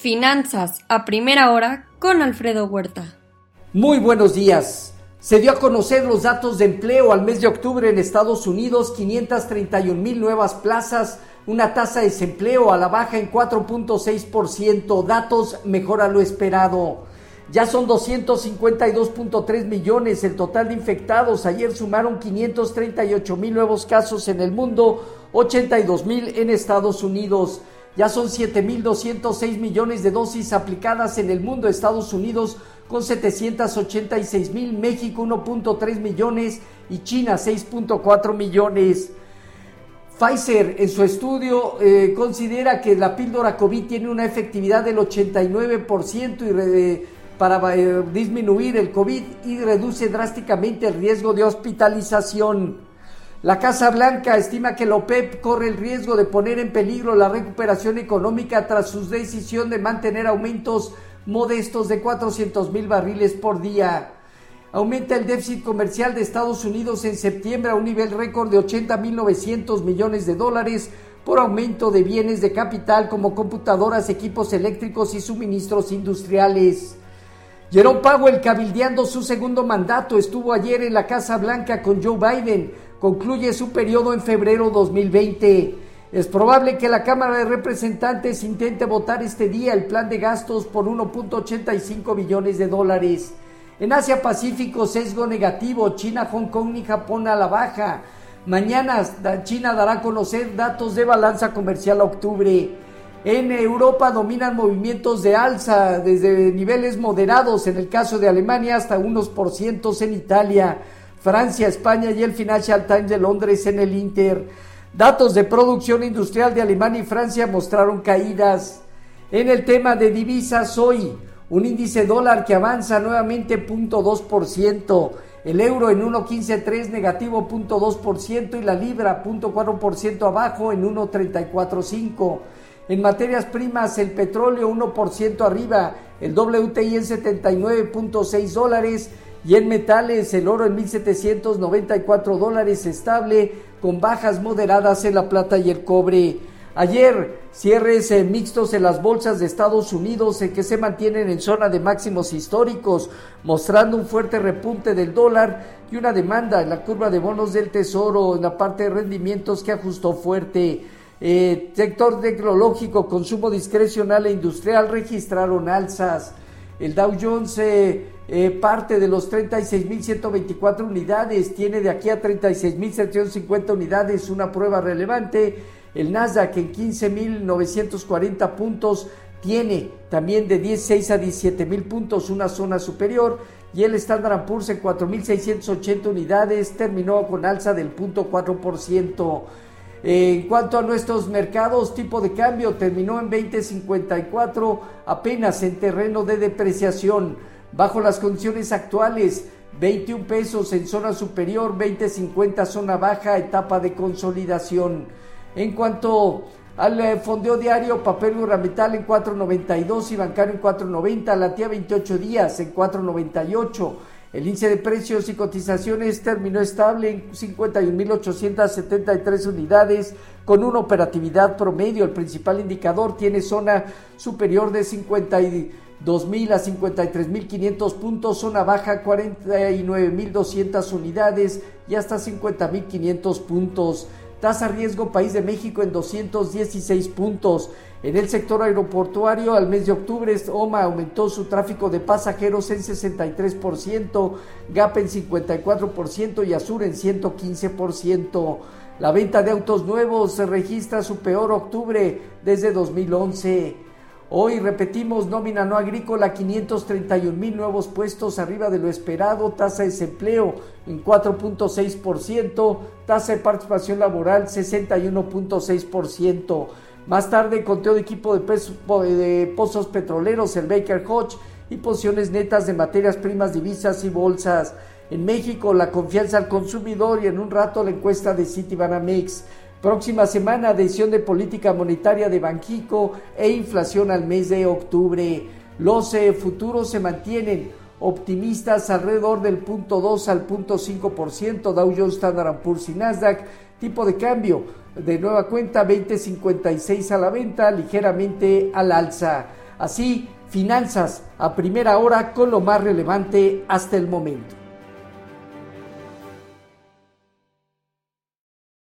Finanzas a primera hora con Alfredo Huerta. Muy buenos días. Se dio a conocer los datos de empleo al mes de octubre en Estados Unidos, 531 mil nuevas plazas, una tasa de desempleo a la baja en 4.6%, datos mejor a lo esperado. Ya son 252.3 millones el total de infectados. Ayer sumaron 538 mil nuevos casos en el mundo, 82 mil en Estados Unidos. Ya son 7.206 millones de dosis aplicadas en el mundo, Estados Unidos con 786 mil, México 1.3 millones y China 6.4 millones. Pfizer en su estudio eh, considera que la píldora COVID tiene una efectividad del 89% y para eh, disminuir el COVID y reduce drásticamente el riesgo de hospitalización. La Casa Blanca estima que la OPEP corre el riesgo de poner en peligro la recuperación económica tras su decisión de mantener aumentos modestos de 400 mil barriles por día. Aumenta el déficit comercial de Estados Unidos en septiembre a un nivel récord de 80.900 millones de dólares por aumento de bienes de capital como computadoras, equipos eléctricos y suministros industriales. Jerome Powell, cabildeando su segundo mandato, estuvo ayer en la Casa Blanca con Joe Biden concluye su periodo en febrero 2020. Es probable que la Cámara de Representantes intente votar este día el plan de gastos por 1.85 billones de dólares. En Asia Pacífico, sesgo negativo, China, Hong Kong y Japón a la baja. Mañana China dará a conocer datos de balanza comercial a octubre. En Europa dominan movimientos de alza desde niveles moderados en el caso de Alemania hasta unos por cientos en Italia. Francia, España y el Financial Times de Londres en el Inter. Datos de producción industrial de Alemania y Francia mostraron caídas. En el tema de divisas hoy, un índice dólar que avanza nuevamente 0.2%, el euro en 1.153 negativo 0.2% y la libra 0.4% abajo en 1.345. En materias primas, el petróleo 1% arriba, el WTI en 79.6 dólares y en metales, el oro en 1.794 dólares estable, con bajas moderadas en la plata y el cobre. Ayer, cierres eh, mixtos en las bolsas de Estados Unidos en que se mantienen en zona de máximos históricos, mostrando un fuerte repunte del dólar y una demanda en la curva de bonos del tesoro en la parte de rendimientos que ajustó fuerte. Eh, sector tecnológico, consumo discrecional e industrial registraron alzas. El Dow Jones eh, parte de los 36.124 unidades, tiene de aquí a 36.750 unidades una prueba relevante. El Nasdaq en 15.940 puntos tiene también de 16 a 17.000 puntos una zona superior y el Standard Poor's en 4.680 unidades terminó con alza del 0.4%. En cuanto a nuestros mercados, tipo de cambio terminó en 20.54, apenas en terreno de depreciación. Bajo las condiciones actuales, 21 pesos en zona superior, 20.50 zona baja, etapa de consolidación. En cuanto al eh, fondeo diario, papel gubernamental en 4.92 y bancario en 4.90, la tía 28 días en 4.98. El índice de precios y cotizaciones terminó estable en 51.873 unidades con una operatividad promedio. El principal indicador tiene zona superior de 52.000 a 53.500 puntos, zona baja 49.200 unidades y hasta 50.500 puntos. Tasa riesgo País de México en 216 puntos. En el sector aeroportuario, al mes de octubre, OMA aumentó su tráfico de pasajeros en 63%, GAP en 54% y Azur en 115%. La venta de autos nuevos se registra su peor octubre desde 2011. Hoy repetimos nómina no agrícola, 531 mil nuevos puestos arriba de lo esperado, tasa de desempleo en 4.6%, tasa de participación laboral 61.6%. Más tarde, conteo de equipo de, pozos petroleros, el Baker Hodge, y posiciones netas de materias primas, divisas y bolsas. En México, la confianza al consumidor y en un rato la encuesta de Citibanamex. Próxima semana, decisión de política monetaria de Banjico e inflación al mes de octubre. Los eh, futuros se mantienen optimistas alrededor del punto 2 al punto 5%, Dow Jones, Standard Poor's y Nasdaq. Tipo de cambio de nueva cuenta 20.56 a la venta, ligeramente al alza. Así, finanzas a primera hora con lo más relevante hasta el momento.